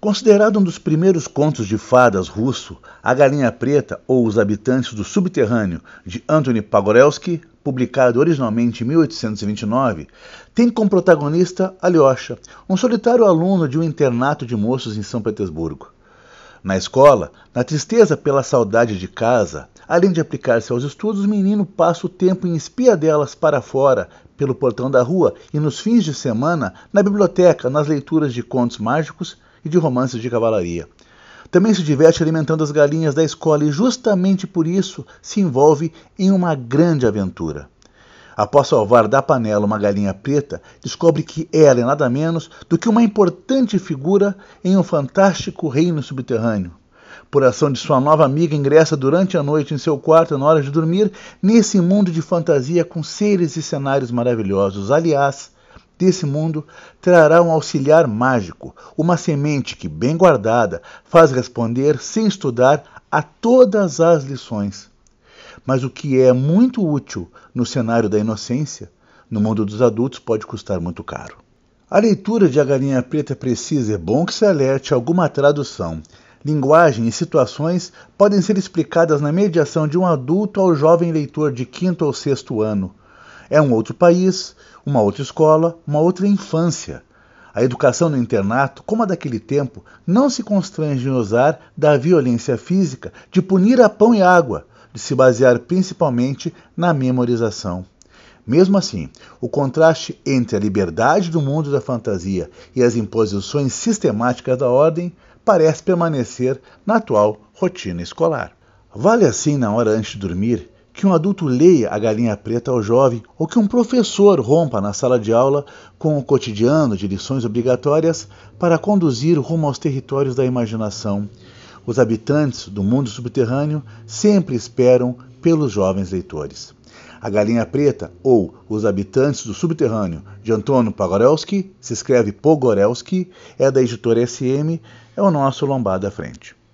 Considerado um dos primeiros contos de fadas russo, A Galinha Preta ou Os Habitantes do Subterrâneo, de Anthony Pagorelski, publicado originalmente em 1829, tem como protagonista Alyosha, um solitário aluno de um internato de moços em São Petersburgo. Na escola, na tristeza pela saudade de casa, além de aplicar-se aos estudos, o menino passa o tempo em espiadelas para fora, pelo portão da rua e nos fins de semana na biblioteca, nas leituras de contos mágicos e de romances de cavalaria. Também se diverte alimentando as galinhas da escola e, justamente por isso, se envolve em uma grande aventura. Após salvar da panela uma galinha preta, descobre que ela é nada menos do que uma importante figura em um fantástico reino subterrâneo. Por ação de sua nova amiga, ingressa durante a noite em seu quarto na hora de dormir, nesse mundo de fantasia com seres e cenários maravilhosos. Aliás, desse mundo trará um auxiliar mágico, uma semente que, bem guardada, faz responder sem estudar a todas as lições. Mas o que é muito útil no cenário da inocência, no mundo dos adultos, pode custar muito caro. A leitura de A Galinha Preta Precisa é bom que se alerte alguma tradução. Linguagem e situações podem ser explicadas na mediação de um adulto ao jovem leitor de quinto ou sexto ano. É um outro país, uma outra escola, uma outra infância. A educação no internato, como a daquele tempo, não se constrange em usar da violência física, de punir a pão e água, de se basear principalmente na memorização. Mesmo assim, o contraste entre a liberdade do mundo da fantasia e as imposições sistemáticas da ordem parece permanecer na atual rotina escolar. Vale assim, na hora antes de dormir, que um adulto leia A Galinha Preta ao jovem ou que um professor rompa na sala de aula com o cotidiano de lições obrigatórias para conduzir rumo aos territórios da imaginação. Os habitantes do mundo subterrâneo sempre esperam pelos jovens leitores. A Galinha Preta ou Os Habitantes do Subterrâneo, de Antônio Pagorelski, se escreve Pogorelski, é da editora SM, é o nosso Lombada à Frente.